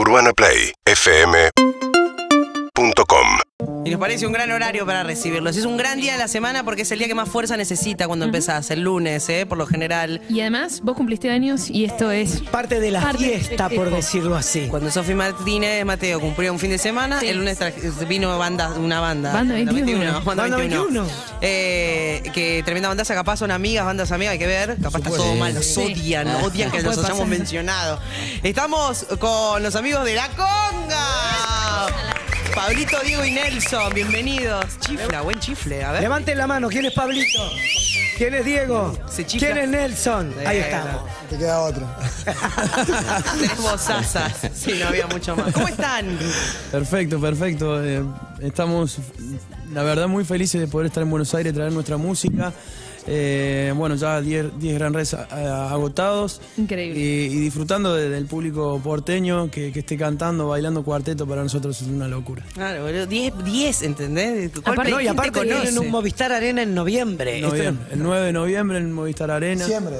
UrbanaPlayFM.com Y nos parece un gran horario para recibirlos. Es un gran día de la semana porque es el día que más fuerza necesita cuando empezás, el lunes, ¿eh? por lo general. Y además, vos cumpliste años y esto es. Parte de la Parte fiesta, por festejo. decirlo así. Cuando Sofi Martínez Mateo cumplió un fin de semana, Sí. el lunes vino banda, una banda. Banda La 21. banda Banda 21. 21. Eh, que tremenda bandaza, capaz son amigas, bandas amigas, hay que ver. Capaz está todo mal, los Sí. odian, Ah. odian que los hayamos mencionado. Estamos con los amigos de La Conga. Pablito, Diego y Nelson, bienvenidos. Chifla, buen chifle, a ver. Levanten la mano, ¿quién es Pablito? ¿Quién es Diego? Se chifla. ¿Quién es Nelson? Ahí estamos. Te queda otro. Tenemos asas. Sí, no había mucho más. ¿Cómo están? Perfecto, perfecto. Eh, estamos, la verdad, muy felices de poder estar en Buenos Aires, traer nuestra música. Eh, bueno, ya 10 10 Gran Res a- agotados. Increíble. Y, y disfrutando de- del público porteño que, que esté cantando, bailando cuarteto, para nosotros es una locura. Claro, boludo. 10, 10, ¿entendés? ¿Cuál Aparte- No, y aparte vienen conoce? un Movistar Arena en noviembre. Esto Noviembre, el 9 de noviembre en Movistar Arena. Siempre.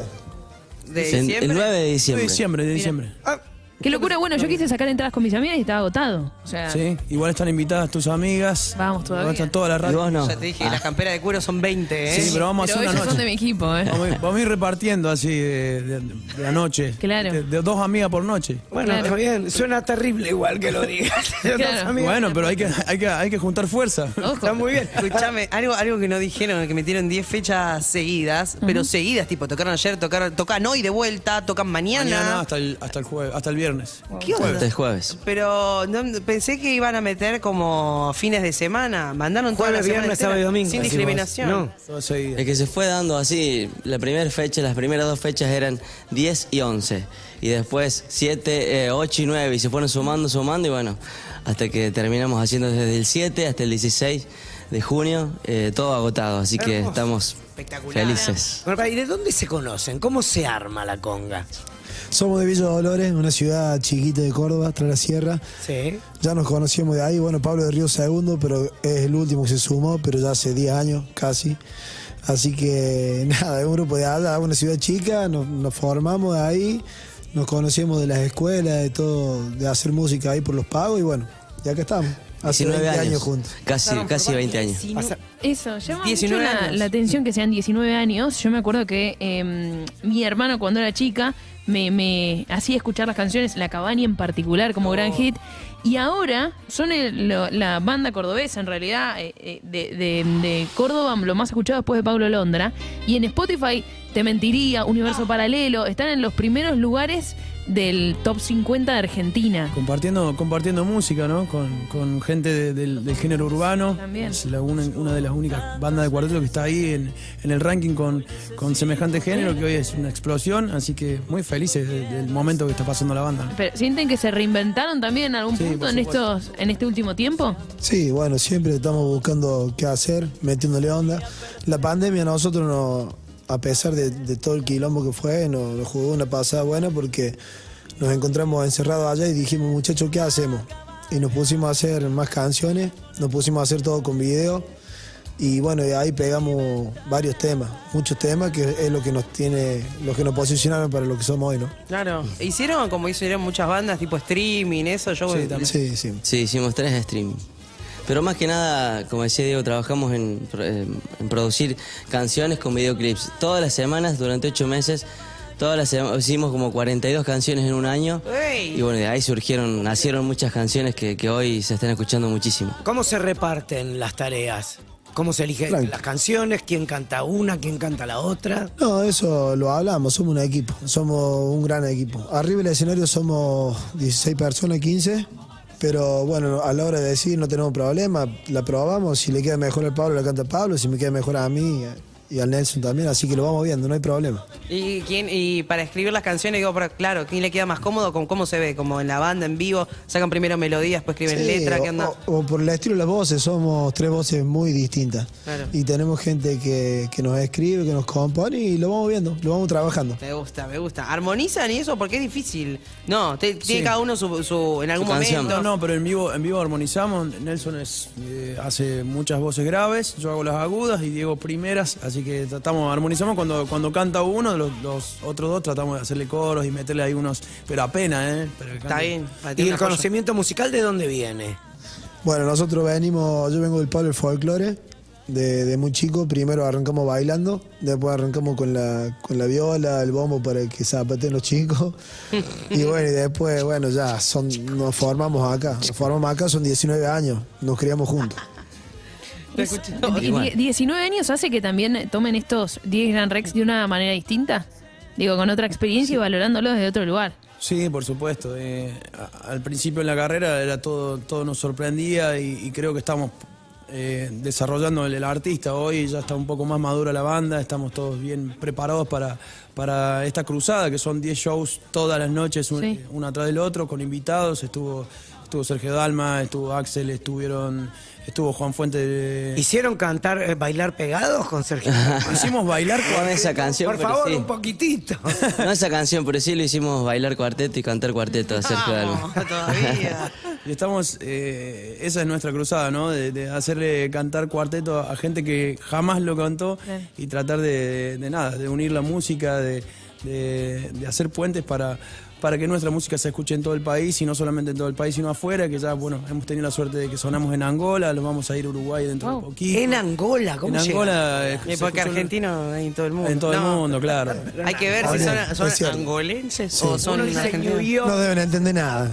¿De En- diciembre? el 9 de De diciembre. diciembre, de diciembre. Ah, Qué locura. Bueno, yo quise sacar entradas con mis amigas y estaba agotado. O sea, Sí, igual están invitadas tus amigas. Vamos todavía. Están todas las ¿Y vos no? Ya te dije, Ah. las camperas de cuero son 20, ¿eh? Sí, pero vamos a pero hacer ellos una son de noche. mi equipo, ¿eh? Vamos, a ir- vamos a ir repartiendo así de, de- de la noche. Claro. De, de dos amigas por noche. bueno, Claro. está bien. Suena terrible igual que lo digas. Claro. Bueno, pero hay que, hay que, hay que juntar fuerza. Ojo. Está muy bien. Escuchame, algo, algo que no dijeron, que metieron 10 fechas seguidas, pero seguidas, tipo, tocaron ayer, tocaron, tocan hoy de vuelta, tocan mañana. Mañana hasta el, hasta el jueves, hasta el viernes. ¿Qué onda? Este es jueves. Pero no, pensé que iban a meter como fines de semana. Mandaron toda la Jueves, semana viernes, entera, sábado y domingo. Sin discriminación. vos. No. Todo seguido. Es que se fue dando así, la primera fecha, las primeras dos fechas eran 10 y 11. Y después 7, 8 y 9. Y se fueron sumando, sumando y bueno, hasta que terminamos haciendo desde el 7 hasta el 16 de junio, eh, todo agotado. Así que Hermoso. estamos Espectacular. felices. Bueno, ¿Y de dónde se conocen? ¿Cómo se arma la conga? Somos de Villa Dolores, una ciudad chiquita de Córdoba, tras la sierra. Sí. Ya nos conocíamos de ahí. Bueno, Pablo de Río segundo, pero es el último que se sumó, pero ya hace 10 años casi. Así que nada, es un grupo de allá, una ciudad chica, nos, nos formamos de ahí, nos conocíamos de las escuelas, de todo, de hacer música ahí por los pagos y bueno, ya que estamos. Hace 19 20 años. años juntos. Casi, casi 20 años. Eso, llama 19 mucho la, años. la atención que sean 19 años. Yo me acuerdo que eh, mi hermano cuando era chica me, me hacía escuchar las canciones, La Cabaña en particular como gran hit. Y ahora son el- lo- la banda cordobesa, en realidad, eh, eh, de, de- de Córdoba, lo más escuchado después de Pablo Londra. Y en Spotify, Te Mentiría, Universo Paralelo, están en los primeros lugares del top 50 de Argentina. Compartiendo, compartiendo música, ¿no? Con, con gente de- del, del género urbano. También. Es la- una, una de las únicas bandas de cuarteto que está ahí en, en el ranking con, con semejante género, que hoy es una explosión. Así que muy felices de- del momento que está pasando la banda. Pero, ¿Sienten que se reinventaron también en algún Sí, punto en estos en este último tiempo? Sí, bueno, siempre estamos buscando qué hacer, metiéndole onda. La pandemia a nosotros, no, a pesar de, de todo el quilombo que fue, nos, nos jugó una pasada buena porque nos encontramos encerrados allá y dijimos, muchachos, ¿qué hacemos? Y nos pusimos a hacer más canciones, nos pusimos a hacer todo con video y bueno, de ahí pegamos varios temas, muchos temas que es lo que nos tiene, lo que nos posicionaron para lo que somos hoy, ¿no? Claro. Hicieron como hicieron muchas bandas, tipo streaming, eso. Yo Sí, también. Sí, sí. Sí, hicimos tres streaming. Pero más que nada, como decía Diego, trabajamos en, eh, en producir canciones con videoclips. Todas las semanas, durante ocho meses, todas las sema- hicimos como 42 canciones en un año. Y bueno, de ahí surgieron, nacieron muchas canciones que, que hoy se están escuchando muchísimo. ¿Cómo se reparten las tareas? ¿Cómo se eligen Frank. las canciones? ¿Quién canta una? ¿Quién canta la otra? No, eso lo hablamos, somos un equipo, somos un gran equipo. Arriba del escenario somos 16 personas, 15, pero bueno, a la hora de decir no tenemos problema, la probamos, si le queda mejor al Pablo, la canta Pablo, si me queda mejor a mí y al Nelson también, así que lo vamos viendo, no hay problema. ¿Y, quién, y para escribir las canciones, digo, pero, claro, ¿quién le queda más cómodo? ¿Con ¿Cómo se ve? ¿Como en la banda, en vivo? ¿Sacan primero melodías, después escriben Sí, letra? ¿Qué o- onda? O, o por el estilo de las voces, somos tres voces muy distintas. Claro. Y tenemos gente que, que nos escribe, que nos compone y lo vamos viendo, lo vamos trabajando. Me gusta, me gusta. ¿Armonizan y eso? Porque es difícil. No, te- tiene cada uno su, su- en algún Su momento. No, no, pero en vivo, en vivo armonizamos. Nelson es, eh, hace muchas voces graves, yo hago las agudas y Diego primeras, así así que tratamos, armonizamos cuando, cuando canta uno, los, los otros dos tratamos de hacerle coros y meterle ahí unos, pero apenas, ¿eh? Pero Está bien. ¿Y el conocimiento musical de dónde viene? Bueno, nosotros venimos, yo vengo del palo del folclore, de, de muy chico, primero arrancamos bailando, después arrancamos con la, con la viola, el bombo para que zapaten los chicos. Y bueno, y después, bueno, ya son, nos formamos acá, nos formamos acá, son 19 años, nos criamos juntos. Es- die- die- 19 años hace que también tomen estos 10 Grand Rex de una manera distinta. Digo, con otra experiencia y valorándolos desde otro lugar. Sí, por supuesto. eh, al principio en la carrera era todo, todo nos sorprendía y, y creo que estamos eh, desarrollando el, el artista. Hoy ya está un poco más madura la banda, estamos todos bien preparados para, para esta cruzada, que son 10 shows todas las noches, un- Sí. uno atrás del otro, con invitados. Estuvo, estuvo Sergio Dalma, estuvo Axel, estuvieron, estuvo Juan Fuente. de- ¿Hicieron cantar, eh, bailar pegados con Sergio? Hicimos bailar No esa canción, Por favor, sí. un poquitito. No esa canción, pero sí lo hicimos bailar cuarteto y cantar cuarteto a Sergio Dalma. Todavía. Y estamos, eh, esa es nuestra cruzada, ¿no? De, de hacerle cantar cuarteto a gente que jamás lo cantó y tratar de, de- de nada, de unir la música, de, de- de hacer puentes para, para que nuestra música se escuche en todo el país y no solamente en todo el país, sino afuera, que ya, bueno, hemos tenido la suerte de que sonamos en Angola, los vamos a ir a Uruguay dentro de Wow. poquito. En Angola, ¿cómo En llega? Angola. eh, porque argentino hay en todo el mundo. En todo el mundo, claro. Hay que ver si son, angolenses o son argentinos. No deben entender nada.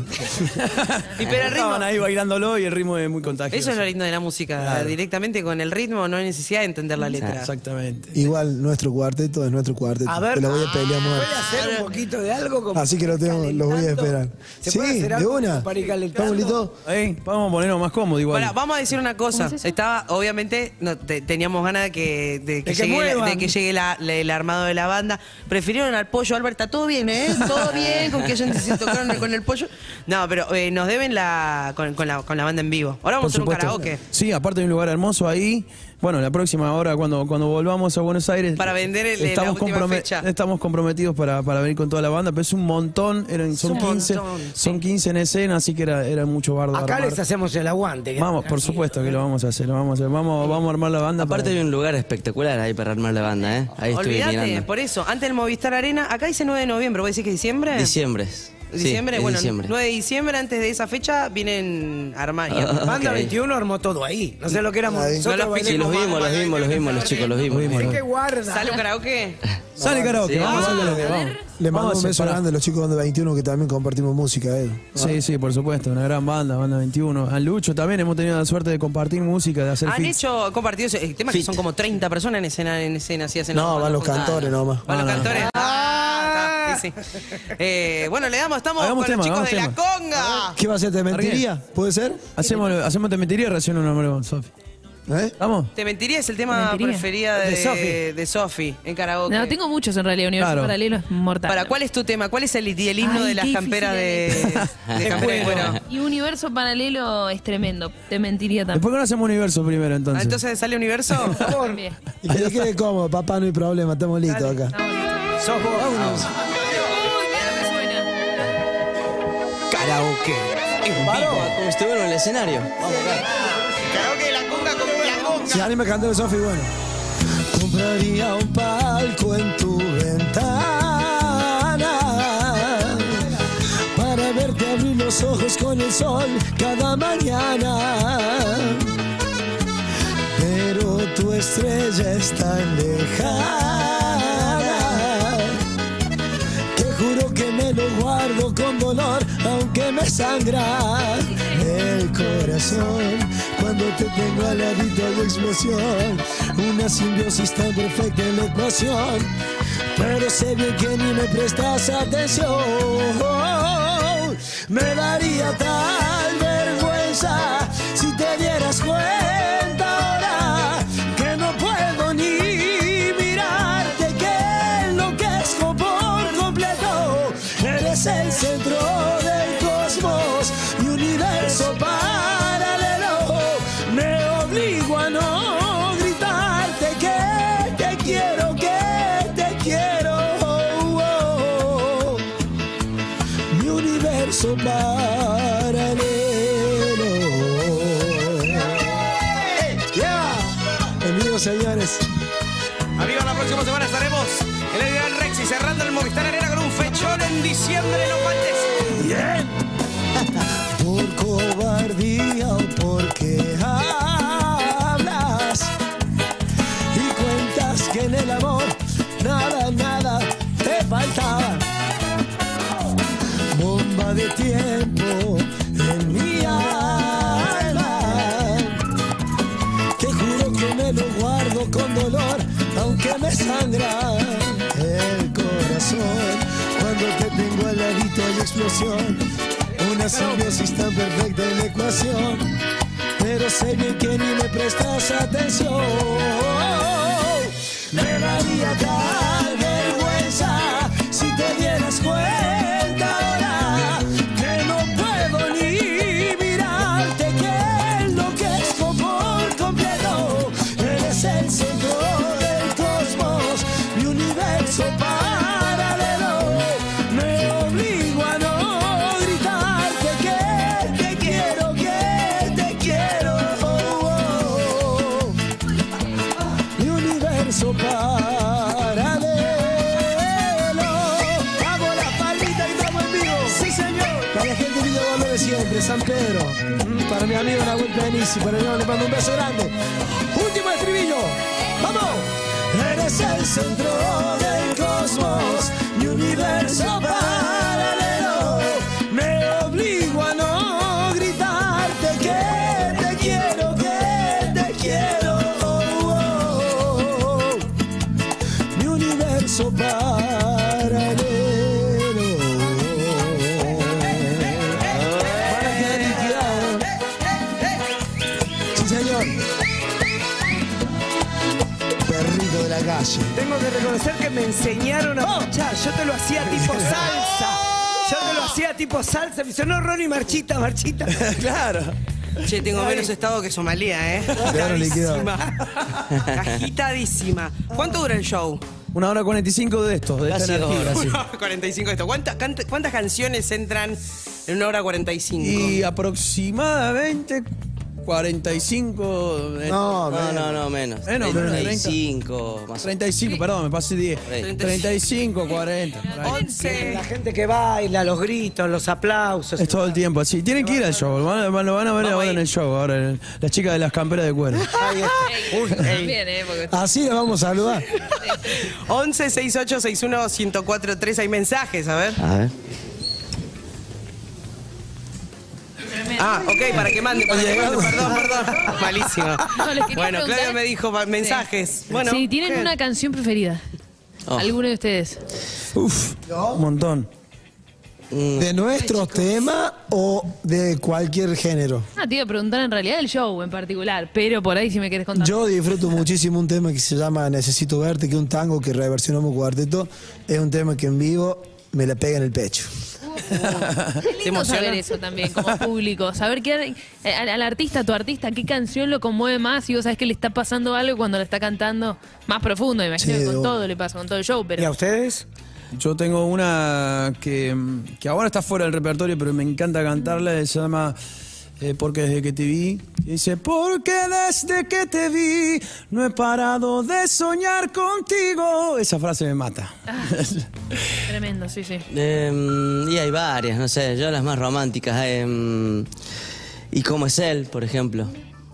Y pero el ritmo, Estaban ahí bailándolo y el ritmo es muy contagioso. eso es lo lindo de la música. Claro. Directamente con el ritmo no hay necesidad de entender la letra. Exactamente. Igual nuestro cuarteto es nuestro cuarteto. A ver, Te lo voy a pelear ¿puede muerto. hacer un poquito de algo? como Así que lo tengo, los voy a esperar. ¿Se Sí, puede hacer de algo una. para ir calentando? ¿Estamos listos? Ey, vamos a ponernos más cómodos igual. Ahora, vamos a decir una cosa. Estaba, obviamente, no, te- teníamos ganas de que, de que De que llegue, muevan. de que llegue la- la- el armado de la banda. Prefirieron al pollo, Albert. Está todo bien, ¿eh? Todo bien con que hayan se tocaron con el pollo. No, pero eh, nos deben la con, con la con la banda en vivo. Ahora vamos a hacer un karaoke. Sí, aparte de un lugar hermoso ahí. Bueno, la próxima hora, cuando, cuando volvamos a Buenos Aires. Para vender el- la estamos fecha. Estamos comprometidos para, para venir con toda la banda, pero es un montón, eran, son un 15, montón, son sí. 15 en escena, así que era, era mucho bardo. Acá armar. les hacemos el aguante. que- Vamos, por supuesto que lo vamos a hacer, lo vamos a hacer. Vamos, vamos a armar la banda. Aparte para- hay un lugar espectacular ahí para armar la banda, ¿eh? Ahí estuve Olvídate, mirando. por eso, antes del Movistar Arena, acá dice 9 de noviembre, ¿vos decís que es diciembre? Diciembre. Diciembre, sí, bueno, diciembre. 9 de diciembre, antes de esa fecha, vienen a armar. y a- Ah, Banda ok. 21 armó todo ahí. No sé lo que éramos. Ahí. nosotros No los Sí, los vimos, los vimos, los vimos, los chicos, los vimos. ¿Qué guarda? ¿Sale un karaoke? Sale karaoke, vamos a ver. Le mando un beso grande a los chicos de Banda 21 que también compartimos música él. Sí, sí, por supuesto, una gran banda, Banda 21. A Lucho también hemos tenido la suerte de compartir música, de hacer Han feats. hecho compartidos, el tema es que son como 30 personas en escena, en escena, así hacen No, van los juntadas. cantores nomás. Van los Ah, no. cantores. Ah, está, sí, sí. Eh, bueno, le damos, estamos Hagamos con tema, los chicos de hagamos la conga. ¿Qué va a ser? ¿Te mentiría? ¿Puede ser? Hacemos, hacemos te mentiría recién un nombre, Sofi. ¿Eh? ¿Vamos? Te mentiría es el tema Te mentiría. preferido de, De Sofi. de Sofi en karaoke. No, tengo muchos en realidad. Universo Claro. Paralelo es mortal. Para, ¿cuál es tu tema? ¿Cuál es el, el himno Ay, de las qué camperas de, difícil de campera de cuero? Y Universo Paralelo es tremendo. Te mentiría también. Después que no hacemos universo primero, Ah, entonces. entonces sale universo. También. Y que le quede cómodo, papá, no hay problema, estamos listos acá. Sos vos. Karaoke. En vivo. Como estuvieron en el escenario. Vamos acá. Si anima a cantar Sofi, bueno. Compraría un palco en tu ventana para verte abrir los ojos con el sol cada mañana. Pero tu estrella es tan lejana que juro que me lo guardo con dolor, aunque me sangra el corazón. Cuando te tengo al ladito de explosión, una simbiosis tan perfecta en la ecuación. Pero sé bien que ni me prestas atención. Me daría tal Señores. Amigos, la próxima semana estaremos en el Gran Rex y cerrando el Movistar Arena con un fechón en diciembre. Lo guardo con dolor, aunque me sangra el corazón. Cuando te tengo al ladito hay explosión, una simbiosis tan perfecta en la ecuación. Pero sé bien que ni me prestas atención. Me daría Para yo le mando un beso grande. Último estribillo. ¡Vamos! Eres el centro del Perrito de la calle. Tengo que reconocer que me enseñaron a escuchar. Yo te lo hacía tipo salsa. Yo te lo hacía tipo salsa. Me dice, no, Ronnie, marchita, marchita. claro. Che, tengo menos estado que Somalia, ¿eh? Quedaron liquidados. Agitadísima. ¿Cuánto dura el show? Una hora 45 de estos, de esta Casi dos horas, sí. Una hora 45 de esto. ¿Cuántas, cant- ¿Cuántas canciones entran en una hora 45? Y aproximadamente 45. eh, No, No, no, no, menos. Menos, menos, 35, más o menos. 35, perdón, me pasé 10. 30. 35, 40. por ahí. 11. La gente que baila, los gritos, los aplausos. Es todo el tiempo así. Tienen que ir al show. Lo van a, lo van a ver ahora en el show. Ahora, en- las chicas de las camperas de cuero. ¿eh? Así le vamos a saludar. 11 68 61 1043 Hay mensajes, a ver. A ver. Ah, ok, para que mande, para que mande, perdón, perdón. Malísimo. No, les quería Bueno, preguntar- Claudia me dijo mensajes. Bueno, sí, ¿tienen ¿qué? una canción preferida? Oh. ¿Alguno de ustedes? Uf, un montón. ¿De nuestros temas o de cualquier género? Ah, te iba a preguntar en realidad el show en particular, pero por ahí si me querés contar. Yo disfruto muchísimo un tema que se llama Necesito verte, que es un tango que reversionamos cuarteto. Es un tema que en vivo me la pega en el pecho. Es lindo emociona? saber eso también como público, saber que eh, al, al artista, a tu artista, qué canción lo conmueve más y vos sabés que le está pasando algo cuando lo está cantando más profundo, imagino Sí, que con todo le pasa, con todo el show, ¿Y a pero ustedes? Yo tengo una que, que ahora está fuera del repertorio, pero me encanta cantarla. Se llama eh, Porque desde que te vi. Dice, porque desde que te vi no he parado de soñar contigo. Esa frase me mata. tremendo, sí, sí. Em, y hay varias, no sé, yo las más románticas. em, y cómo es él, por ejemplo.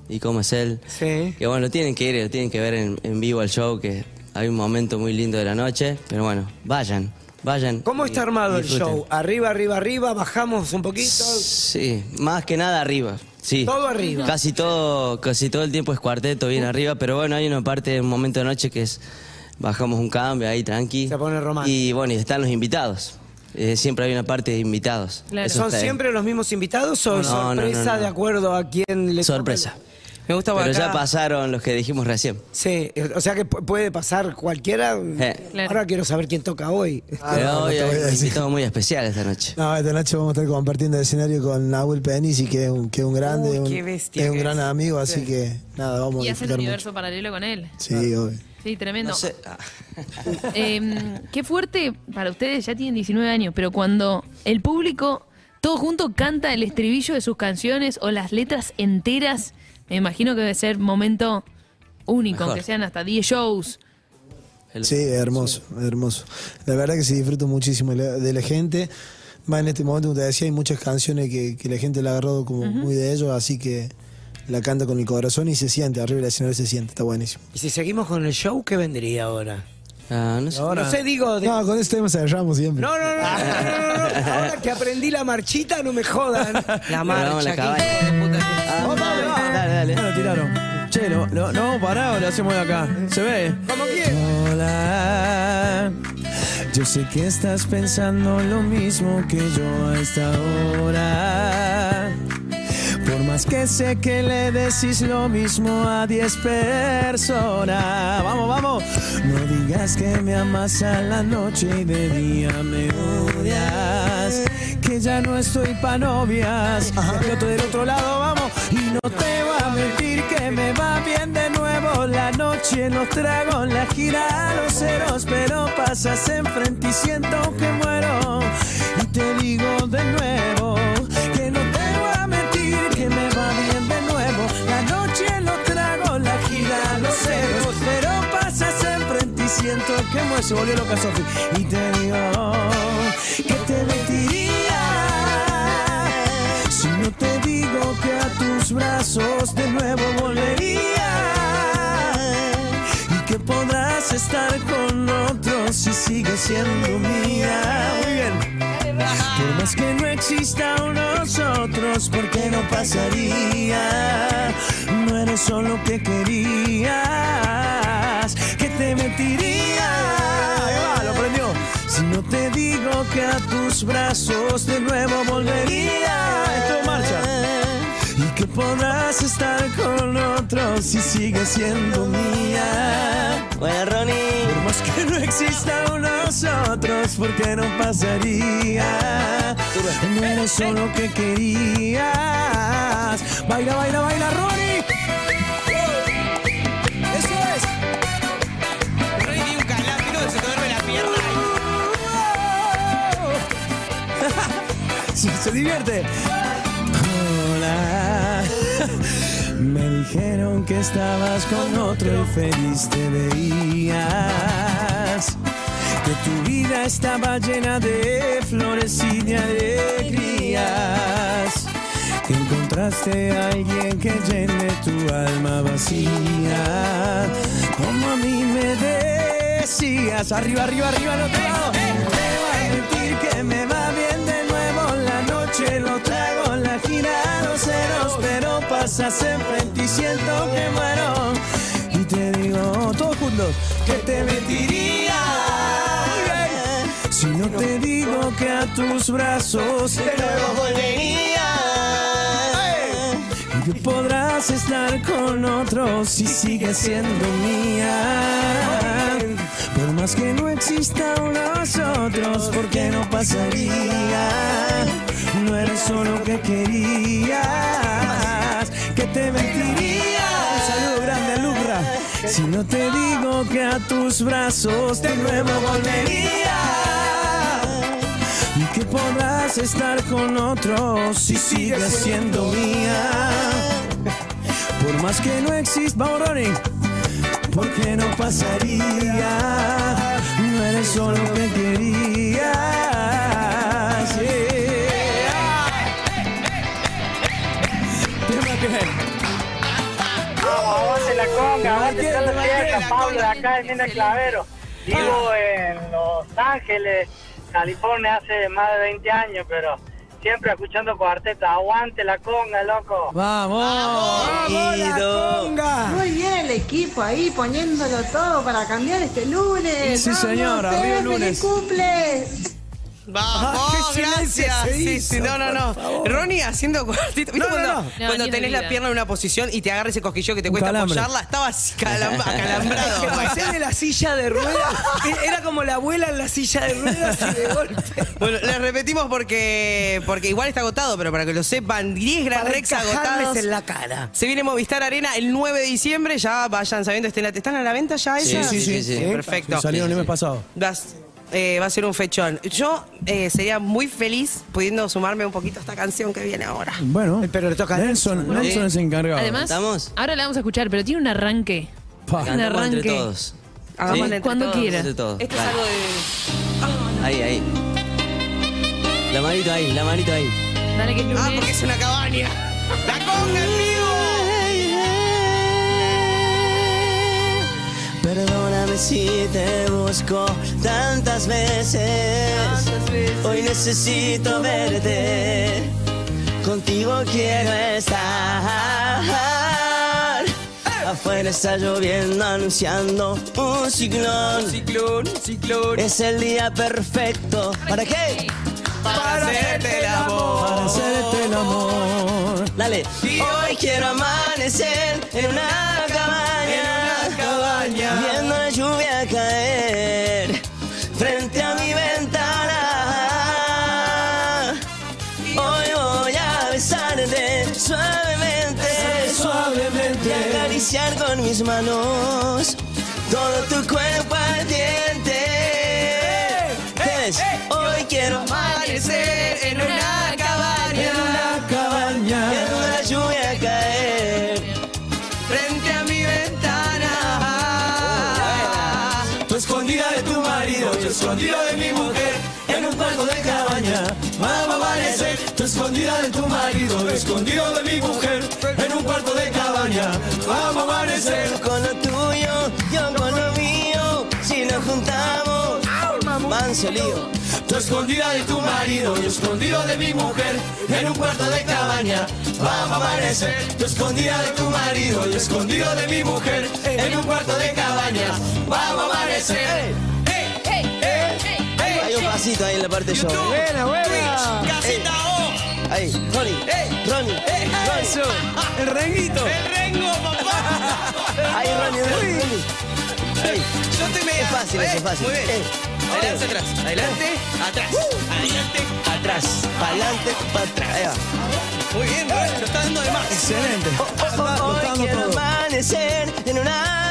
Y cómo es él. Sí. Que bueno, lo tienen que ir, lo tienen que ver en, en vivo al show, que hay un momento muy lindo de la noche. Pero bueno, vayan, vayan. ¿Cómo está armado y el disfruten. show? Arriba, arriba, arriba, bajamos un poquito. Sí, más que nada arriba. Sí. Todo arriba. Casi todo, casi todo el tiempo es cuarteto bien arriba, pero bueno, hay una parte, un momento de noche que es bajamos un cambio ahí tranqui. Se pone romántico. Y bueno, y están los invitados. Eh, siempre hay una parte de invitados. Claro. ¿Son siempre los mismos invitados o No, no, sorpresa no, no. de acuerdo a quién le sorpresa. Me gusta Pero ya pasaron los que dijimos recién. Sí, o sea que pu- puede pasar cualquiera. Eh. Claro. Ahora quiero saber quién toca hoy. Pero Ah, no, hoy no a un invitado muy especial esta noche. No, esta noche vamos a estar compartiendo el escenario con Nahuel Penisi, que es un, que es un grande, Uy, un- qué bestia es un que gran es. amigo, así que nada, vamos Y a hace el universo mucho. paralelo con él. Sí, obvio. Sí, tremendo. No sé. ah. Eh, qué fuerte para ustedes, ya tienen 19 años, pero cuando el público todo junto canta el estribillo de sus canciones o las letras enteras, me imagino que debe ser momento único, Mejor. aunque sean hasta 10 shows. El- Sí, hermoso, hermoso. La verdad que sí disfruto muchísimo de la, gente. Más en este momento, como te decía, hay muchas canciones que, que la gente la ha agarrado como muy de ellos, así que la canta con el corazón y se siente, arriba del escenario se siente, está buenísimo. Y si seguimos con el show, ¿qué vendría ahora? Ah, no sé. Ahora, No sé, digo. de- No, con este tema cerramos siempre. No, no, no, no, no, no, no. Ahora que aprendí la marchita, no me jodan. La Vamos a la dale, me lo tiraron. Che, ¿no, no, no vamos parados? Lo hacemos de acá. ¿Se ve? Como quieras. Hola, yo sé que estás pensando lo mismo que yo a esta hora. Por más que sé que le decís lo mismo a 10 personas. Vamos, vamos. No digas que me amas a la noche y de día me odias. Que ya no estoy pa' novias. Yo estoy del otro lado, vamos. Y no te voy a mentir que me va bien de nuevo la noche. Los tragos, la gira, los ceros. Pero pasas enfrente y siento que muero. Y te digo de nuevo que no te voy a mentir que me va bien de nuevo. La noche, los tragos, la gira, los ceros. Pero pasas enfrente y siento que muero. Se volvió loca Sofi. Y te digo que te mentiría. Si no te digo que a tus brazos de nuevo volvería y que podrás estar con otros si sigues siendo mía. Muy bien. Por más que no exista nosotros, ¿por qué no pasaría? No eres solo lo que querías, que te mentiría. Ahí va, lo prendió. Si no te digo que a tus brazos de nuevo volvería. Podrás estar con otros si sigues siendo mía. Buena, Ronnie. Por más que no exista un nosotros, ¿por qué no pasaría? No eres solo lo que querías. Baila, baila, baila, Ronnie. Eso es. Ronnie tiene un calambre, se te duerme la pierna. se, se divierte. Hola. Me dijeron que estabas con otro y feliz te veías. Que tu vida estaba llena de flores y de alegrías. Que encontraste a alguien que llene tu alma vacía. Como a mí me decías. Arriba, arriba, arriba, lado. Te voy a mentir que me va bien de nuevo la noche. Lo pasas enfrente y siento que muero. Y te digo, todos juntos, que te mentiría. Si no te digo que a tus brazos de nuevo volvería. Y que podrás estar con otros si sigues siendo mía. Por más que no exista un nosotros, ¿por qué no pasaría? No eres solo lo que querías, que te mentiría. Un saludo grande, Lucra. Si no te digo que a tus brazos de nuevo volvería y que podrás estar con otros si sigues siendo mía. Por más que no exista, Ronnie, porque no pasaría. No eres solo lo que querías. Aguante la conga, Fiesta, la Pablo de conga. acá de Mina Clavero. Vivo en Los Ángeles, California hace más de 20 años, pero siempre escuchando cuarteta. Aguante la conga, loco. Vamos. Ido. Muy bien el equipo ahí poniéndolo todo para cambiar este lunes. Sí, Vamos, señora, arriba el feliz lunes. cumple. Vamos, qué silencio gracias. Sí, sí, no, no, no. Ronnie haciendo cuartito. ¿Viste No, no, cuando, no. No, cuando ni tenés la pierna en una posición y te agarra ese cosquillo que te Un cuesta calambre. apoyarla? Estaba así calam- acalambrado. Que pasé de la silla de ruedas. Era como la abuela en la silla de ruedas y de golpe. Bueno, les repetimos porque porque igual está agotado, pero para que lo sepan, 10 Gran Para Rex encajarles agotados. en la cara. Se viene Movistar Arena el 9 de diciembre, ya vayan sabiendo, estén, ¿están a la venta ya Sí, sí, sí, sí. Perfecto. Salieron el mes pasado. Vas- eh, va a ser un fechón. Yo eh, sería muy feliz pudiendo sumarme un poquito a esta canción que viene ahora. Bueno, Pero le toca a Nelson. Nelson es encargado. Además, ¿Estamos? ahora la vamos a escuchar, pero tiene un arranque. Pa. Un Cantamos entre arranque. todos. Hagamos Sí. entre Cuando todos. quieras. Esto es algo de. Ahí, ahí. La manito ahí, la manito ahí. Dale que es lunes. Ah, porque es una cabaña. ¡La conga en Perdóname si te busco tantas veces. Hoy necesito verte. Contigo quiero estar. Afuera está lloviendo anunciando un ciclón. Ciclón, ciclón. Es el día perfecto. ¿Para qué? Para hacerte el amor. Para hacerte el amor. Dale. Hoy quiero amanecer en una. Viendo la lluvia caer frente a mi ventana. Hoy voy a besarte suavemente. Suavemente. Y acariciar con mis manos todo tu cuerpo marido, escondido de mi mujer, en un cuarto de cabaña. Vamos a amanecer. Con lo tuyo, yo con lo mío. Si nos juntamos, manso lío. Tú escondida de tu marido, yo escondido de mi mujer, en un cuarto de cabaña. Vamos a amanecer. Tú escondida de tu marido, yo escondido de mi mujer, en un cuarto de cabaña. Vamos a amanecer. Hay un pasito ahí en la parte yo. Buena, buena. Casita. Ahí, Ronnie, Ronnie, Eso. El renguito. El rengo, papá. ahí Ronnie, Ronnie, Ronnie. Ahí. Yo estoy medio. Es fácil, Eh, eso, es fácil. Muy bien. Eh. Adelante, atrás. Adelante, atrás. Adelante, Atrás, pa'lante, para atrás. Ahí va. Muy bien, Rubén, lo está dando de más. Excelente. Lo está Hoy dando quiero todo. amanecer en una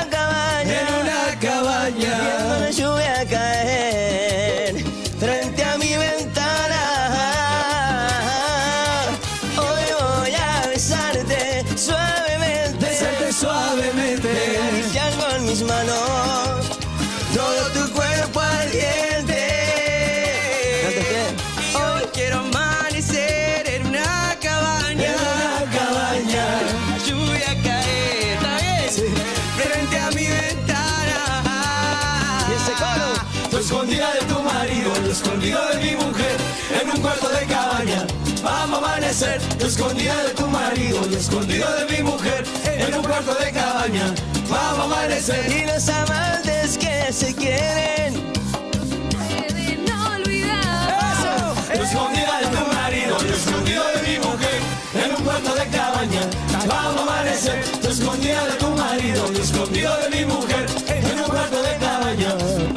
Vamos a amanecer, tú escondida de tu marido, yo escondido de mi mujer, en un cuarto de cabaña. Vamos a amanecer. Y los amantes que se quieren. De no olvidar. Tú escondida de tu marido, yo escondido de mi mujer, en un cuarto de cabaña. Vamos a amanecer, tú escondida de tu marido, yo escondido de mi mujer, en un cuarto de cabaña.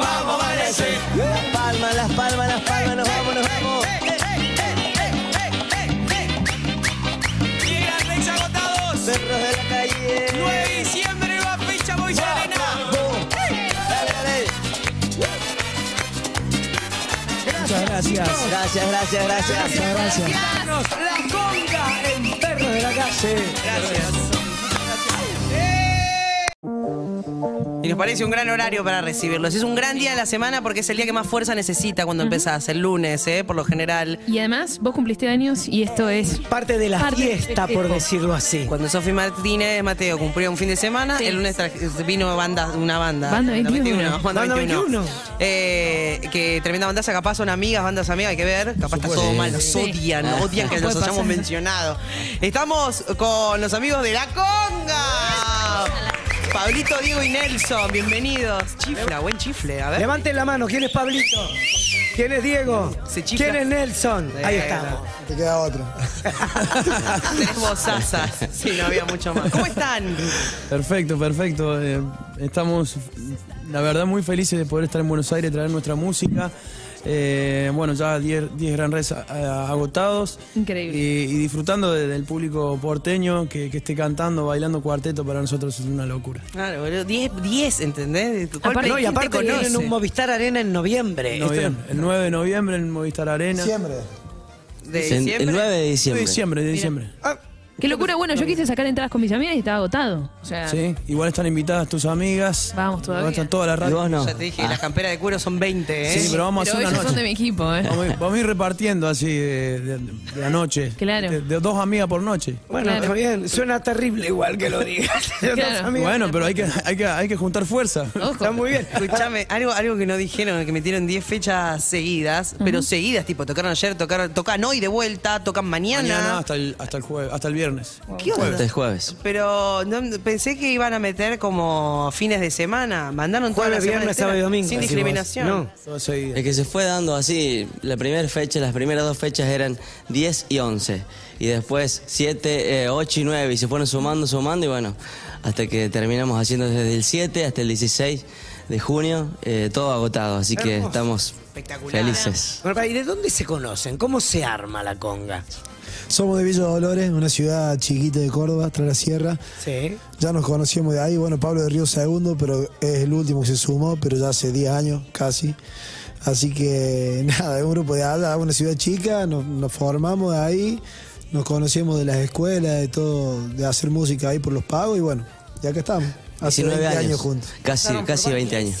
Muchas gracias. Gracias, gracias, gracias. gracias. La conga en Perros de la Calle. Gracias. Nos parece un gran horario para recibirlos. Es un gran día de la semana porque es el día que más fuerza necesita cuando empezás, el lunes, ¿eh? por lo general. Y además, vos cumpliste años y esto es. Parte de la Parte fiesta, por decirlo así. Cuando Sofi Martínez Mateo cumplió un fin de semana, Sí. el lunes vino banda, una banda. Banda 21. Banda Banda 21. 21. Eh, que tremenda bandaza, capaz son amigas, bandas amigas, hay que ver. Capaz está todo mal, los Sí. odian, odian que los hayamos mencionado. Estamos con los amigos de La Conga. Pablito, Diego y Nelson, bienvenidos. Chifla, buen chifle, a ver. Levanten la mano, ¿quién es Pablito? ¿Quién es Diego? Se chifla. ¿Quién es Nelson? Ahí estamos. Te queda otro. Tres bozazas. Sí, no había mucho más. ¿Cómo están? Perfecto, perfecto. Eh, estamos, la verdad, muy felices de poder estar en Buenos Aires, traer nuestra música. Eh, bueno, ya 10 10 Gran Res agotados. Increíble. Y, y disfrutando de- del público porteño que, que esté cantando, bailando cuarteto, para nosotros es una locura. Claro, boludo. 10, 10, ¿entendés? Aparte- No, y ¿quién te aparte vienen un Movistar Arena en noviembre. Esto- Noviem- el 9 de noviembre en Movistar Arena. Siempre. de En- diciembre. el 9 de De diciembre. diciembre, de diciembre. Ah, Qué locura, bueno, yo quise sacar entradas con mis amigas y estaba agotado. O sea, Sí, igual están invitadas tus amigas. Vamos todavía. Están todas las Y radios. vos no. Ya te dije, las camperas de cuero son 20, ¿eh? Sí, pero vamos a pero hacer una ellos son de noche. mi equipo, ¿eh? Vamos, a ir- vamos a ir repartiendo así de, de- de la noche. Claro. De, de dos amigas por noche. Bueno, Claro. está bien. Suena terrible igual que lo digas. Claro. Amigas. Bueno, pero hay que, hay que, hay que juntar fuerza. Ojo. Está muy bien. Escuchame, algo, algo que no dijeron, que metieron 10 fechas seguidas, pero seguidas, tipo, tocaron ayer, tocaron, tocan hoy de vuelta, tocan mañana. Mañana hasta el, hasta el jueves, hasta el viernes. ¿Qué onda? Jueves. Pero no, pensé que iban a meter como fines de semana. Mandaron toda Jueves, la semana viernes, entera, sábado y domingo. Sin decís discriminación. vos. No. Todo seguido. Es que se fue dando así, la primera fecha, las primeras dos fechas eran 10 y 11. Y después 7, 8 y 9. Y se fueron sumando, sumando. Y bueno, hasta que terminamos haciendo desde el 7 hasta el 16 de junio, eh, todo agotado. Así que Hermoso. estamos Espectacular. felices. Bueno, ¿Y de dónde se conocen? ¿Cómo se arma la conga? Somos de Villa Dolores, una ciudad chiquita de Córdoba, tras la sierra. Sí. Ya nos conocíamos de ahí, bueno, Pablo de Río segundo, pero es el último que se sumó, pero ya hace 10 años casi. Así que nada, es un grupo de allá, una ciudad chica, nos, nos formamos de ahí, nos conocemos de las escuelas, de todo, de hacer música ahí por los pagos y bueno, ya que estamos. Hace 19 20 años. años juntos. Casi, casi 20 años.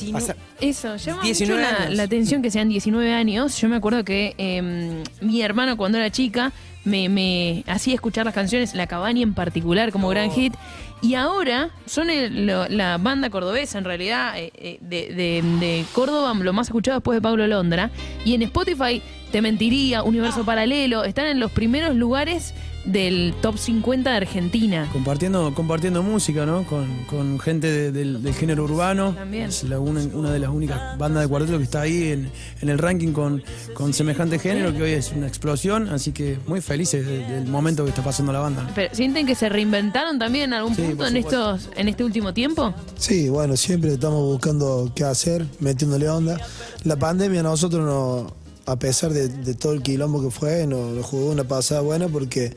Eso, llama 19 mucho la, atención que sean 19 años. Yo me acuerdo que eh, mi hermano cuando era chica me, me hacía escuchar las canciones, La Cabaña en particular, como gran hit. Y ahora son el- lo- la banda cordobesa, en realidad, eh, eh, de, de- de Córdoba, lo más escuchado después de Pablo Londra. Y en Spotify, Te Mentiría, Universo Paralelo, están en los primeros lugares del top 50 de Argentina. Compartiendo, compartiendo música, ¿no? Con, con gente de- del, del género urbano. También. Es la- una, una de las únicas bandas de cuarteto que está ahí en, en el ranking con, con semejante género, que hoy es una explosión. Así que muy felices de- del momento que está pasando la banda. ¿Sienten que se reinventaron también en algún Sí, punto en estos en este último tiempo? Sí, bueno, siempre estamos buscando qué hacer, metiéndole onda. La pandemia a nosotros, no, a pesar de, de todo el quilombo que fue, nos, nos jugó una pasada buena porque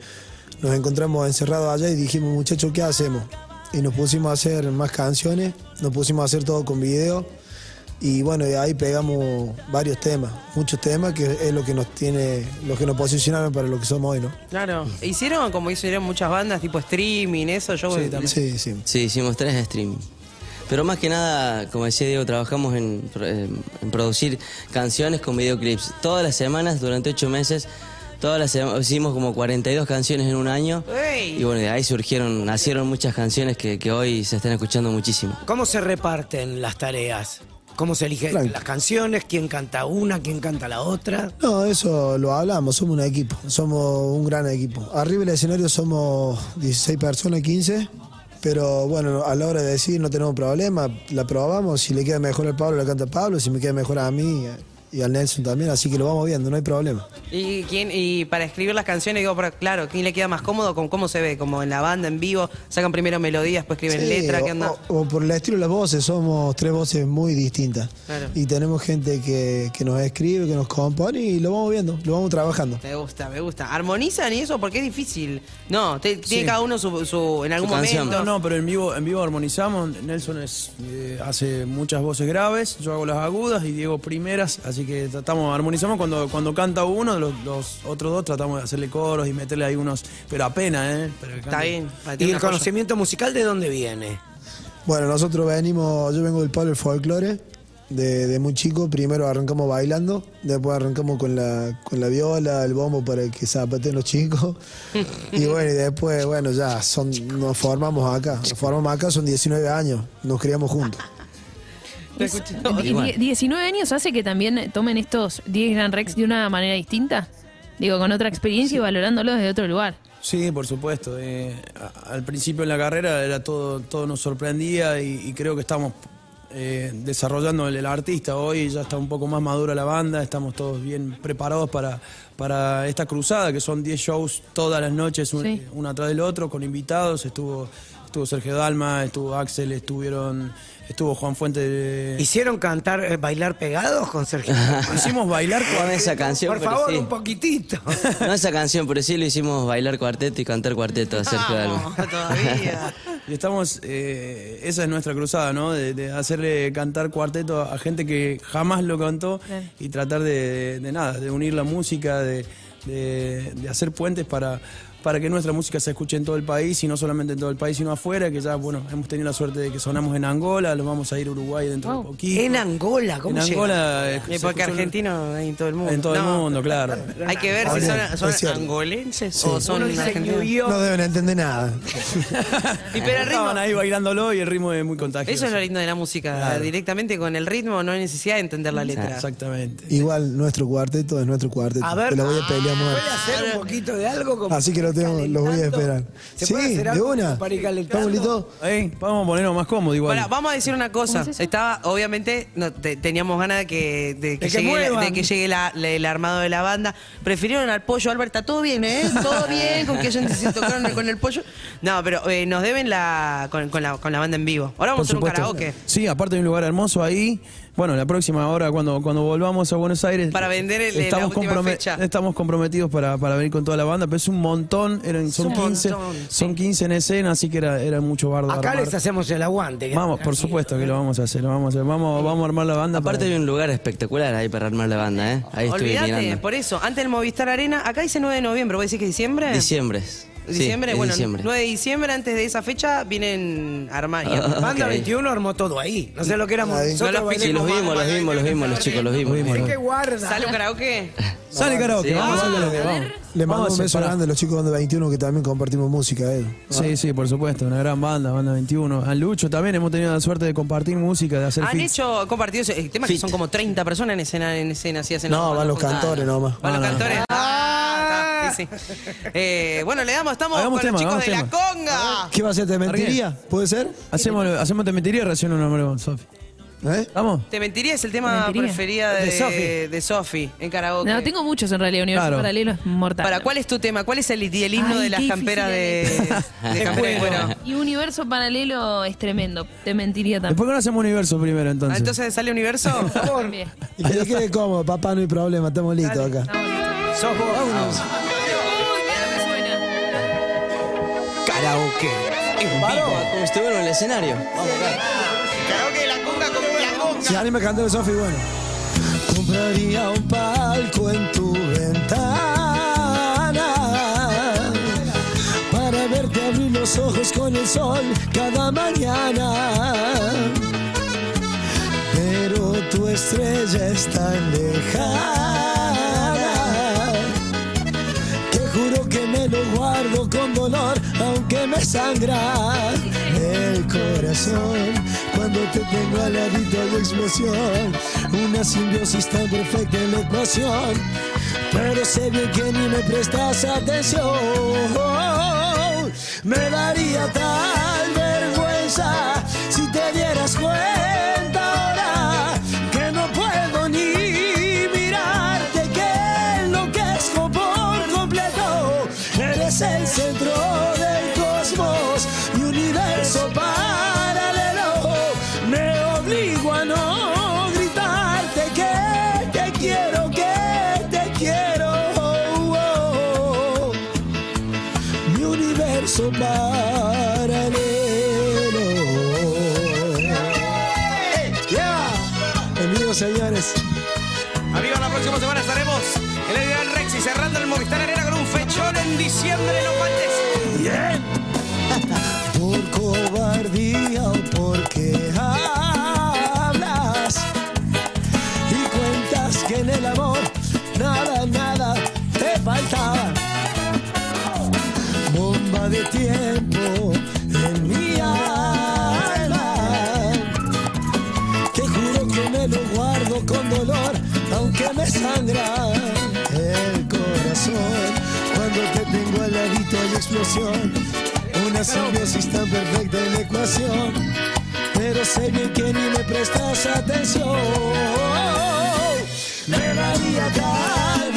nos encontramos encerrados allá y dijimos, muchachos, ¿qué hacemos? Y nos pusimos a hacer más canciones, nos pusimos a hacer todo con video y bueno, de ahí pegamos varios temas, muchos temas que es lo que nos tiene, lo que nos posicionaron para lo que somos hoy, ¿no? Claro. Hicieron como hicieron muchas bandas, tipo streaming, eso. Yo Sí, también. Sí, sí. Sí, hicimos tres streaming. Pero más que nada, como decía Diego, trabajamos en, en producir canciones con videoclips. Todas las semanas, durante ocho meses, todas las sema- hicimos como 42 canciones en un año. Y bueno, de ahí surgieron, nacieron muchas canciones que, que hoy se están escuchando muchísimo. ¿Cómo se reparten las tareas? ¿Cómo se eligen las canciones? ¿Quién canta una? ¿Quién canta la otra? No, eso lo hablamos, somos un equipo, somos un gran equipo. Arriba del escenario somos 16 personas, 15, pero bueno, a la hora de decir no tenemos problema, la probamos, si le queda mejor al Pablo, la canta Pablo, si me queda mejor a mí y al Nelson también, así que lo vamos viendo, no hay problema. ¿Y, quién, y para escribir las canciones, digo, pero, claro, ¿quién le queda más cómodo? ¿Con ¿Cómo se ve? ¿Como en la banda, en vivo? ¿Sacan primero melodías, después escriben Sí, letra? ¿Qué onda? O, o por el estilo de las voces, somos tres voces muy distintas. Claro. Y tenemos gente que, que nos escribe, que nos compone y lo vamos viendo, lo vamos trabajando. Me gusta, me gusta. ¿Armonizan y eso? Porque es difícil. No, te- tiene Sí. cada uno su, su- en algún Su momento. No, no, pero en vivo, en vivo armonizamos. Nelson es, eh, hace muchas voces graves, yo hago las agudas y Diego primeras, así que tratamos, armonizamos cuando, cuando canta uno, los, los otros dos tratamos de hacerle coros y meterle ahí unos, pero apenas, ¿eh? Pero Está bien. ¿Y el conocimiento musical de dónde viene? Bueno, nosotros venimos, yo vengo del palo del folclore, de, de muy chico, primero arrancamos bailando, después arrancamos con la, con la viola, el bombo para que zapateen los chicos, y bueno, y después, bueno, ya son, nos formamos acá, nos formamos acá, son 19 años, nos criamos juntos. Die- 19 años hace que también tomen estos 10 Grand Rex de una manera distinta. Digo, con otra experiencia y valorándolos desde otro lugar. Sí, por supuesto. eh, a- al principio en la carrera era todo, todo nos sorprendía y, y creo que estamos eh, desarrollando el, el artista. Hoy ya está un poco más madura la banda, estamos todos bien preparados para, para esta cruzada, que son 10 shows todas las noches, un- Sí. uno atrás del otro, con invitados. Estuvo, estuvo Sergio Dalma, estuvo Axel, estuvieron, estuvo Juan Fuente. de- ¿Hicieron cantar, eh, bailar pegados con Sergio? Hicimos bailar No esa canción, Por favor, sí. un poquitito. No esa canción, pero sí lo hicimos bailar cuarteto y cantar cuarteto a Sergio Dalma. No, todavía. Y estamos, eh, esa es nuestra cruzada, ¿no? De, de hacerle cantar cuarteto a gente que jamás lo cantó y tratar de, de- de nada, de unir la música, de, de- de hacer puentes para, para que nuestra música se escuche en todo el país y no solamente en todo el país, sino afuera, que ya, bueno, hemos tenido la suerte de que sonamos en Angola, lo vamos a ir a Uruguay dentro de poquito. En Angola, ¿cómo En? Angola, eh, porque argentino hay en todo el mundo. en todo el mundo, claro. Hay que ver si son, angolenses o son argentinos. No deben entender nada. Y pero el ritmo, Estaban ahí bailándolo y el ritmo es muy contagioso. eso es lo lindo de la música. Claro. Directamente con el ritmo no hay necesidad de entender la letra. Exactamente. Igual nuestro cuarteto es nuestro cuarteto. A ver, Te lo voy a pelear ¿puede muerto. hacer un poquito de algo? como Así que lo tengo, los voy a esperar. ¿Se Sí, puede hacer de algo una. para ir calentando? ¿Estamos listos? Ahí, vamos a ponernos más cómodos igual. Pará, vamos a decir una cosa. Estaba, obviamente, no, te- teníamos ganas de que, de que De que llegue, muevan. de que llegue la- la- el armado de la banda. Prefirieron al pollo, Albert. Está todo bien, ¿eh? Todo bien con que hayan se tocaron con el pollo. No, pero eh, nos deben la con, con la con la banda en vivo. Ahora vamos a hacer un karaoke. Sí, aparte de un lugar hermoso ahí. Bueno, la próxima hora, cuando, cuando volvamos a Buenos Aires. Para vender el- estamos, fecha. estamos comprometidos para, para venir con toda la banda, pero es un montón, eran, son, un 15, montón, son 15 en escena, así que era, era mucho bardo. Acá armar. les hacemos el aguante. que- Vamos, por supuesto que lo vamos a hacer, lo vamos a hacer. Vamos, vamos a armar la banda. Aparte para- hay un lugar espectacular ahí para armar la banda, ¿eh? Ahí estuve Olvídate, mirando. por eso. Antes del Movistar Arena, acá dice 9 de noviembre. ¿Vos decís que es diciembre? Diciembre. Diciembre, sí, es bueno, diciembre. 9 de diciembre, antes de esa fecha, vienen y armar. Banda Ok. 21 armó todo ahí. No sé lo que éramos. Ahí. Nosotros No los Sí, los vimos, los vimos, los vimos, los chicos, los vimos. Es que guarda. ¿Sale un karaoke? Sale karaoke, Sí. vamos a Ah, ver. Le mando Vamos un beso grande a los chicos de 21 que también compartimos música, eh. Sí, sí, por supuesto, una gran banda, banda 21. A Lucho también hemos tenido la suerte de compartir música, de hacer Han feats. hecho compartidos el tema que Fit. son como 30 personas en escena, en escena, así hacen No, van los cantores nomás. Van los cantores. Ah, está, sí, sí. Eh, bueno, le damos, estamos Hagamos con tema, los chicos de hagamos la conga. ¿Qué va a ser? ¿Te mentiría? ¿Puede ser? Hacemos, hacemos te mentiría recién un número, Sofi. ¿Eh? ¿Vamos? Te mentiría es el tema Te mentiría. preferido de, De Sofi. de Sofi en karaoke. No, tengo muchos en realidad. Universo Claro. Paralelo es mortal. Para, ¿cuál es tu tema? ¿Cuál es el, el himno Ay, de las qué camperas de, difícil de campera de cuero? Y Universo Paralelo es tremendo. Te mentiría ¿Por también. qué no hacemos universo primero Ah, entonces? entonces sale universo. También. Y que le quede cómodo, papá, no hay problema, estamos listos acá. Está bonito. Sos vos. Uy, Karaoke. En vivo. Como estuvieron en el escenario. Vamos karaoke de la conga con la conga. Si anima a cantar Sofi, bueno. Compraría un palco en tu ventana para verte abrir los ojos con el sol cada mañana. Pero tu estrella es tan lejana que juro que me lo guardo con dolor, sangra el corazón. Cuando te tengo al ladito de explosión, una simbiosis tan perfecta en la ecuación. Pero sé bien que ni me prestas atención. Me daría tal vergüenza en diciembre. No faltes. Bien. Explosión, una simbiosis tan perfecta en la ecuación. Pero sé bien que ni me prestas atención. Me daría tal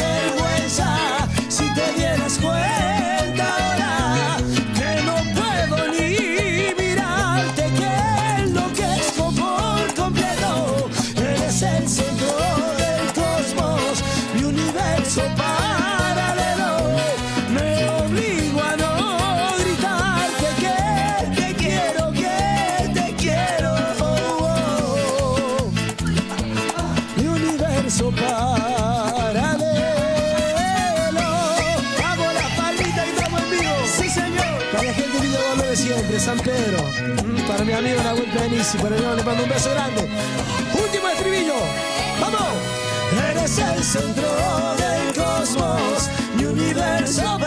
Nahuel Penici, para yo le mando un beso grande. Último estribillo. ¡Vamos! Eres el centro del cosmos, mi universo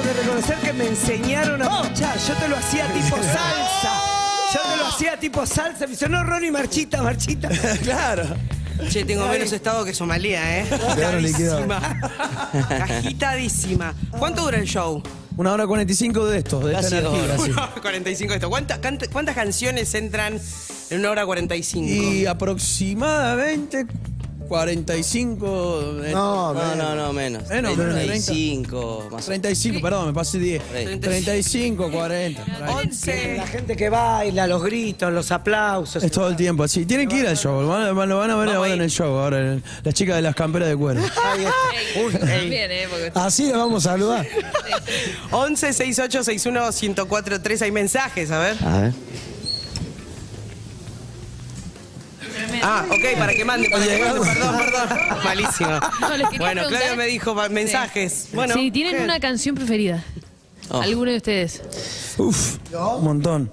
Tengo que reconocer que me enseñaron a marchar. Yo te lo hacía tipo salsa. Yo te lo hacía tipo salsa. Me dice, no, Ronnie, marchita, marchita. claro. Che, tengo menos estado que Somalia, ¿eh? Quedaron liquidados. Agitadísima. ¿Cuánto dura el show? Una hora 45 de estos, de Casi esta dos energía. horas, sí. Una hora 45 esto. ¿Cuánta- canta- ¿Cuántas canciones entran en una hora 45? Y aproximadamente 45. eh, No, No, no, no, menos. Menos, menos, 35, más o menos. 35, perdón, me pasé 10. 30. 35, 40. por ahí. 11. La gente que baila, los gritos, los aplausos. Es todo el tiempo así. Tienen que ir al show. Lo van a, lo van a ver ahora en el show. Ahora, en- las chicas de las camperas de cuero. También, ¿eh? Porque Así le vamos a saludar. 11 68 61 1043 hay mensajes, a ver. A ver. Ah, ok, para que mande, para que mande, perdón, perdón. Malísimo. Bueno, preguntar- Claudia me dijo mensajes. Bueno, si tienen ¿qué? una canción preferida. Oh. ¿Alguno de ustedes? Uf, un montón.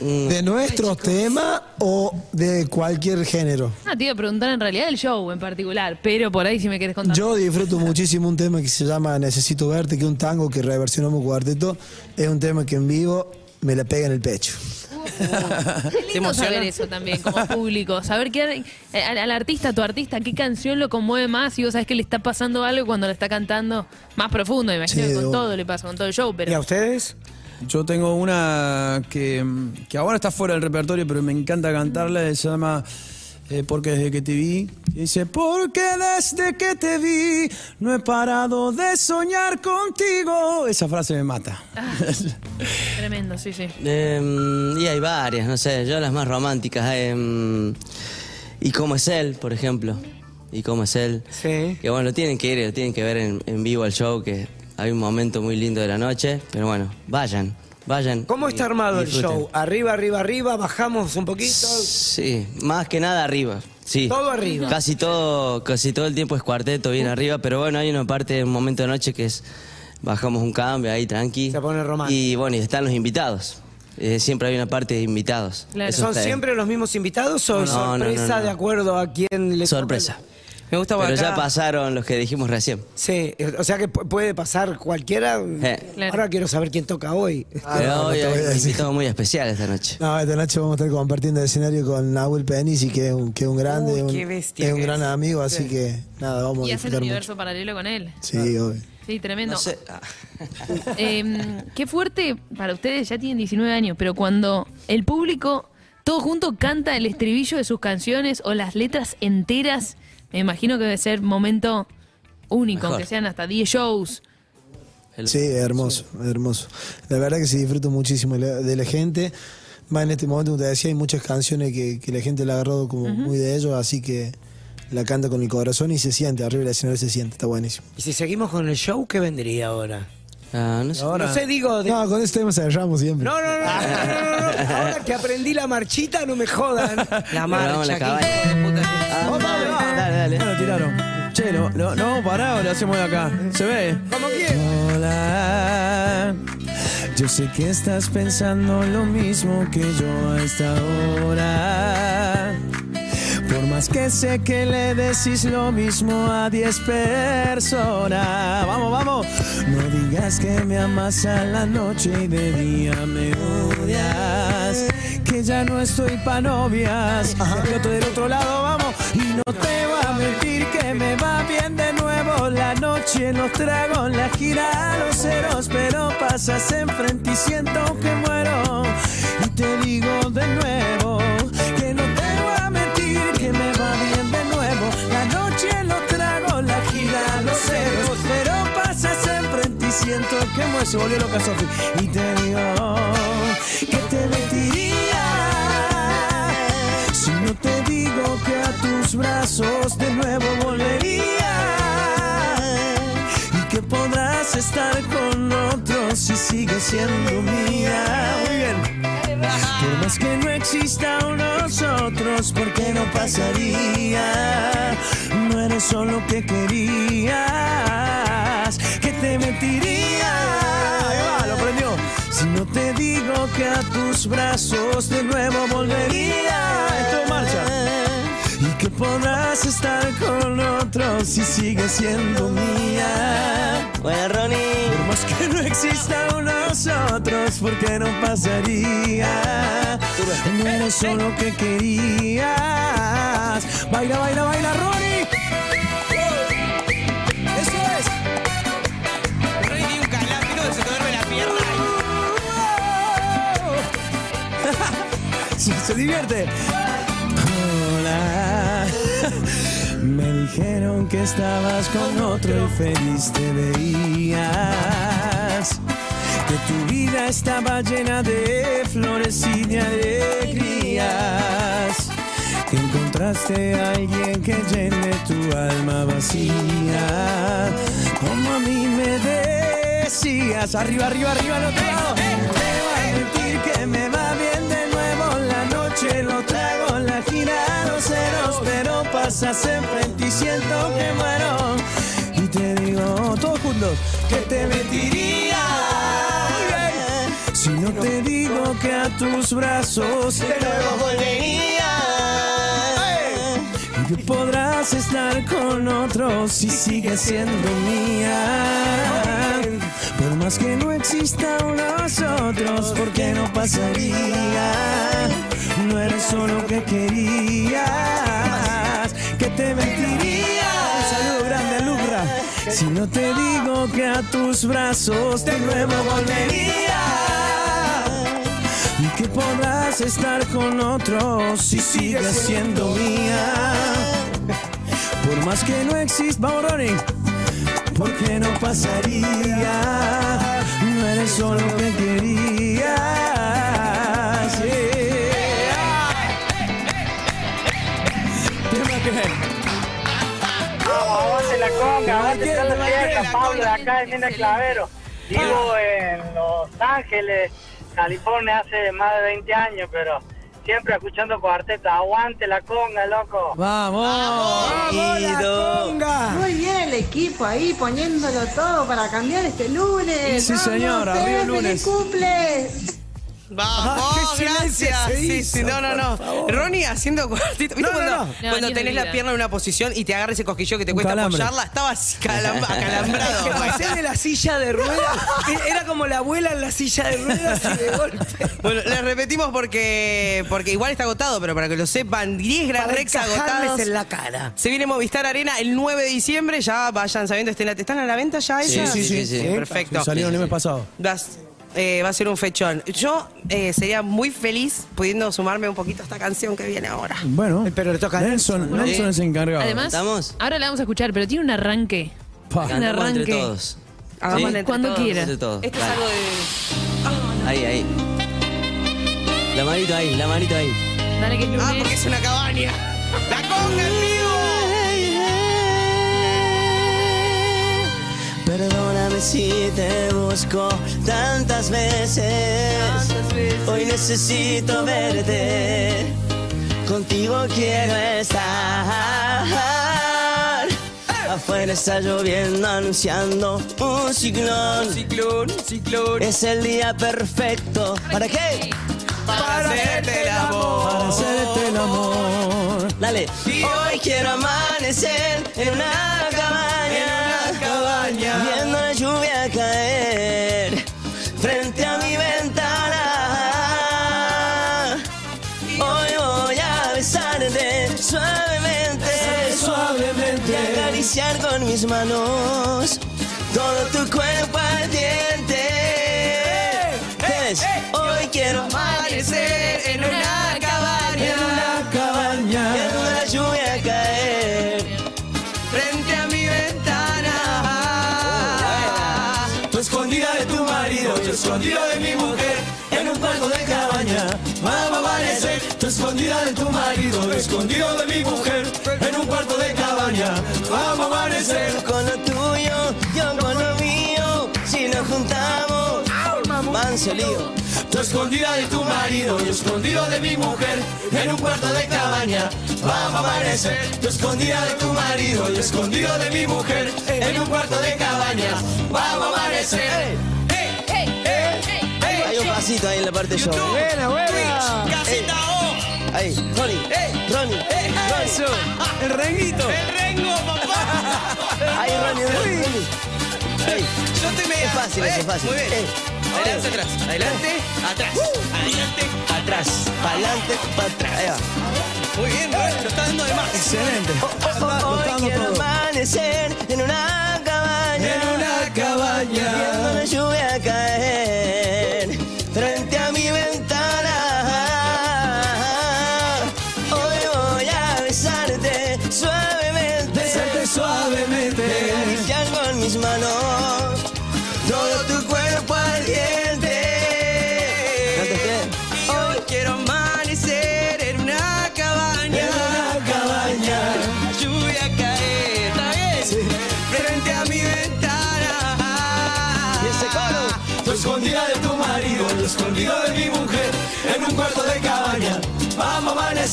¿De nuestros temas o de cualquier género? Ah, te iba a preguntar en realidad el show en particular, pero por ahí si me querés contar. Yo disfruto muchísimo un tema que se llama Necesito verte, que es un tango que reversionamos cuarteto. Es un tema que en vivo me la pega en el pecho. Qué lindo saber eso también, como público. Saber que eh, al, al artista, a tu artista, qué canción lo conmueve más y vos sabés que le está pasando algo cuando lo está cantando más profundo. Me imagino Sí, que con todo le pasa, con todo el show, ¿Y a pero. ustedes? Yo tengo una que, que ahora está fuera del repertorio, pero me encanta cantarla. Se llama eh, Porque desde que te vi. Dice, porque desde que te vi no he parado de soñar contigo. Esa frase me mata. Tremendo, sí, sí. Em, y hay varias, no sé, yo las más románticas. em, y cómo es él, por ejemplo. Y cómo es él. Sí. Que bueno, lo tienen que ir, lo tienen que ver en, en vivo al show, que hay un momento muy lindo de la noche. Pero bueno, vayan, vayan. ¿Cómo está armado el disfruten. show? ¿Arriba, arriba, arriba? ¿Bajamos un poquito? Sí, más que nada arriba. Sí. Todo arriba. Casi todo, casi todo el tiempo es cuarteto bien arriba, pero bueno, hay una parte, un momento de noche que es bajamos un cambio ahí tranqui. Se pone romántico. Y bueno, y están los invitados. Eh, siempre hay una parte de invitados. Claro. ¿Son siempre los mismos invitados o No, es no, no, sorpresa no. de acuerdo a quién le Sorpresa. Me gusta Pero acá- ya pasaron los que dijimos recién. Sí, o sea que pu- puede pasar cualquiera. Eh. Claro. Ahora quiero saber quién toca hoy. Pero no, no hoy hay un muy especial esta noche. No, esta noche vamos a estar compartiendo el escenario con Nahuel Penici, que es un, que es un grande, Uy, un- qué bestia es un gran es. amigo, así que nada, vamos Y a hacen disfrutar universo mucho. paralelo con él. Sí, obvio. Sí, tremendo. No sé. ah. Eh, qué fuerte para ustedes, ya tienen 19 años, pero cuando el público todo junto canta el estribillo de sus canciones o las letras enteras, me imagino que debe ser momento único, Mejor. aunque sean hasta 10 shows. El- Sí, hermoso, hermoso. La verdad que sí disfruto muchísimo de la- la gente. Más en este momento, como te decía, hay muchas canciones que, que la gente le ha agarrado como muy de ellos, así que la canta con el corazón y se siente, arriba del escenario se siente, está buenísimo. Y si seguimos con el show, ¿qué vendría ahora? Ah, no sé. Ahora, No sé, digo. de- No, con este tema cerramos siempre. No, no, no, no, no, no, no. Ahora que aprendí la marchita, no me jodan. La marcha, la dale, ya lo tiraron. Che, no, no, no, pará, lo hacemos de acá. ¿Se ve? Como quién. Hola, yo sé que estás pensando lo mismo que yo a esta hora. Por más que sé que le decís lo mismo a 10 personas. Vamos, vamos. No digas que me amas a la noche y de día me odias. Que ya no estoy pa' novias. Yo estoy del otro lado, vamos. Y no te voy a mentir que me va bien de nuevo la noche, los tragos, la gira, los ceros. Pero pasas enfrente y siento que muero. Y te digo de nuevo que no te voy a mentir que me va bien de nuevo. La noche, los tragos, la gira, los ceros. Pero pasas enfrente y siento que muero. Se volvió loca Sofi. Y te digo que te mentiría brazos de nuevo volvería y que podrás estar con otros si sigues siendo mía. Muy bien. Por más que no exista nosotros, ¿por qué no pasaría? No eres solo lo que querías, que te mentiría. Ahí va, lo. Si no te digo que a tus brazos de nuevo volvería. Esto marcha. Podrás estar con otros si sigues siendo mía. Bueno, Ronnie. Por más que no exista un nosotros, ¿por qué no pasaría? No eres solo lo que querías. Baila, baila, baila, Ronnie. Eso es. Ronnie tiene un calático que se duerme la pierna. se, se divierte. Hola. Me dijeron que estabas con otro y feliz te veías. Que tu vida estaba llena de flores y de alegrías. Que encontraste a alguien que llene tu alma vacía. Como a mí me decías. Arriba, arriba, arriba, lado. Me va a que me va bien de nuevo la noche. Lo trago gira los ceros, pero pasas enfrente y siento que muero. Y te digo, todos juntos, que te mentiría. Si no te digo que a tus brazos de nuevo volvería. Y que podrás estar con otros si sigues siendo mía. Por más que no exista un nosotros, ¿por qué no pasaría? No eres solo lo que querías, que te mentiría. Saludo grande a Lucra. Si no te digo que a tus brazos de nuevo volvería y que podrás estar con otros si sigues siendo mía. Por más que no exista, Ronnie, porque no pasaría. No eres solo lo que querías. La conga, toda la la Pablo de conga. acá en Mina Clavero. Vivo en Los Ángeles, California hace más de 20 años, pero siempre escuchando cuarteta. Aguante la conga, loco. Vamos. Ido. Muy bien el equipo ahí poniéndolo todo para cambiar este lunes. Sí, Vamos, señora, arriba el feliz lunes. cumple. Vamos, qué silencio gracias. se Sí, hizo, sí, no, no, no. favor. Ronnie haciendo cuartito. ¿Viste No, no, cuando, no. No, cuando tenés la pierna en una posición y te agarra ese cosquillo que te cuesta calambre. apoyarla? Estabas calam- acalambrado. Que pasé de la silla de ruedas. Era como la abuela en la silla de ruedas y de golpe. Bueno, les repetimos porque porque igual está agotado, pero para que lo sepan, 10 Gran Para Rex agotados. en la cara. Se viene Movistar Arena el 9 de diciembre, ya vayan sabiendo, estén, ¿están a la venta ya Sí, esas? sí, sí, sí. Perfecto. Salieron el mes pasado. Vas- eh, va a ser un fechón. Yo eh, sería muy feliz pudiendo sumarme un poquito a esta canción que viene ahora. Bueno, Pero le toca a Nelson. Nelson, Nelson es encargado. Además, ¿Estamos? ahora la vamos a escuchar, pero tiene un arranque. Pa. Un Cantamos entre arranque. todos. Hagámosle entre Cuando todos. quiera. Entre todos. Esto es algo de. Ahí, ahí. La manito ahí, la manito ahí. Dale que es lunes. Ah, porque es una cabaña. ¡La conga en vivo! Perdóname si te busco tantas veces. Hoy necesito verte. Contigo quiero estar. Afuera está lloviendo anunciando un ciclón. Ciclón, ciclón. Es el día perfecto. ¿Para qué? Para hacerte el amor. Para hacerte el amor. Dale. Y hoy quiero amanecer en una acariciar con mis manos todo tu cuerpo ardiente. ¿Qué es? Hoy quiero Amanecer en una cabaña. En una cabaña. viendo la lluvia caer. Frente a mi ventana. Tú escondida de tu marido, yo escondido de mi mujer, en un cuarto de cabaña. Vamos a amanecer. Tú escondida de tu marido, yo escondido de mi mujer, en un cuarto amanecer. Tú con lo tuyo, yo con lo mío. Si nos juntamos, manso lío. Tú escondida de tu marido y escondido de mi mujer en un cuarto de cabaña. Vamos a amanecer. Tú escondida de tu marido y escondido de mi mujer en un cuarto de cabaña. Vamos a amanecer. Hay un pasito ahí en la parte yo. Buena, buena. Casita O. Ahí, Ronnie, Ronnie, Ronnie. Eso. El renguito. El rengo, papá. Ahí, Ronnie, Ronnie, Ronnie. Yo te me Es fácil, es fácil. Muy bien. Eh, Adelante, atrás. Adelante, atrás. Adelante, Atrás, pa'lante, para atrás. Ahí va. Muy bien, Rubén, lo está dando de más. Excelente. Hoy quiero amanecer en una cabaña. En una cabaña. Besarte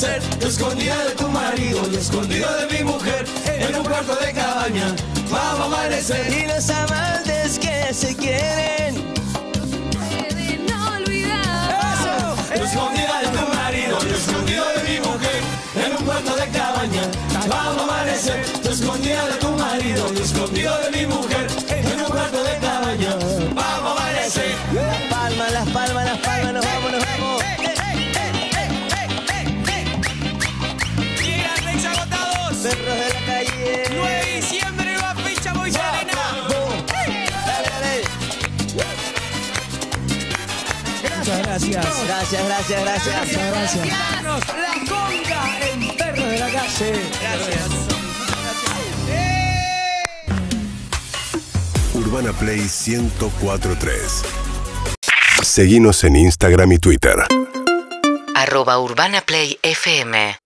amanecer. Tú escondida de tu marido y escondido de mi mujer en un cuarto de cabaña. Vamos a amanecer. Y los amantes que se quieren. De no olvidar. Tú escondida de tu marido y escondido de mi mujer en un cuarto de cabaña. Vamos a amanecer. Tú escondida de tu marido y escondido de mi mujer Gracias. Gracias, gracias, gracias. Muchas gracias. La conga en Perro de la Calle. Gracias. Urbana Play 1043. Seguimos en Instagram y Twitter. Arroba Urbana Play FM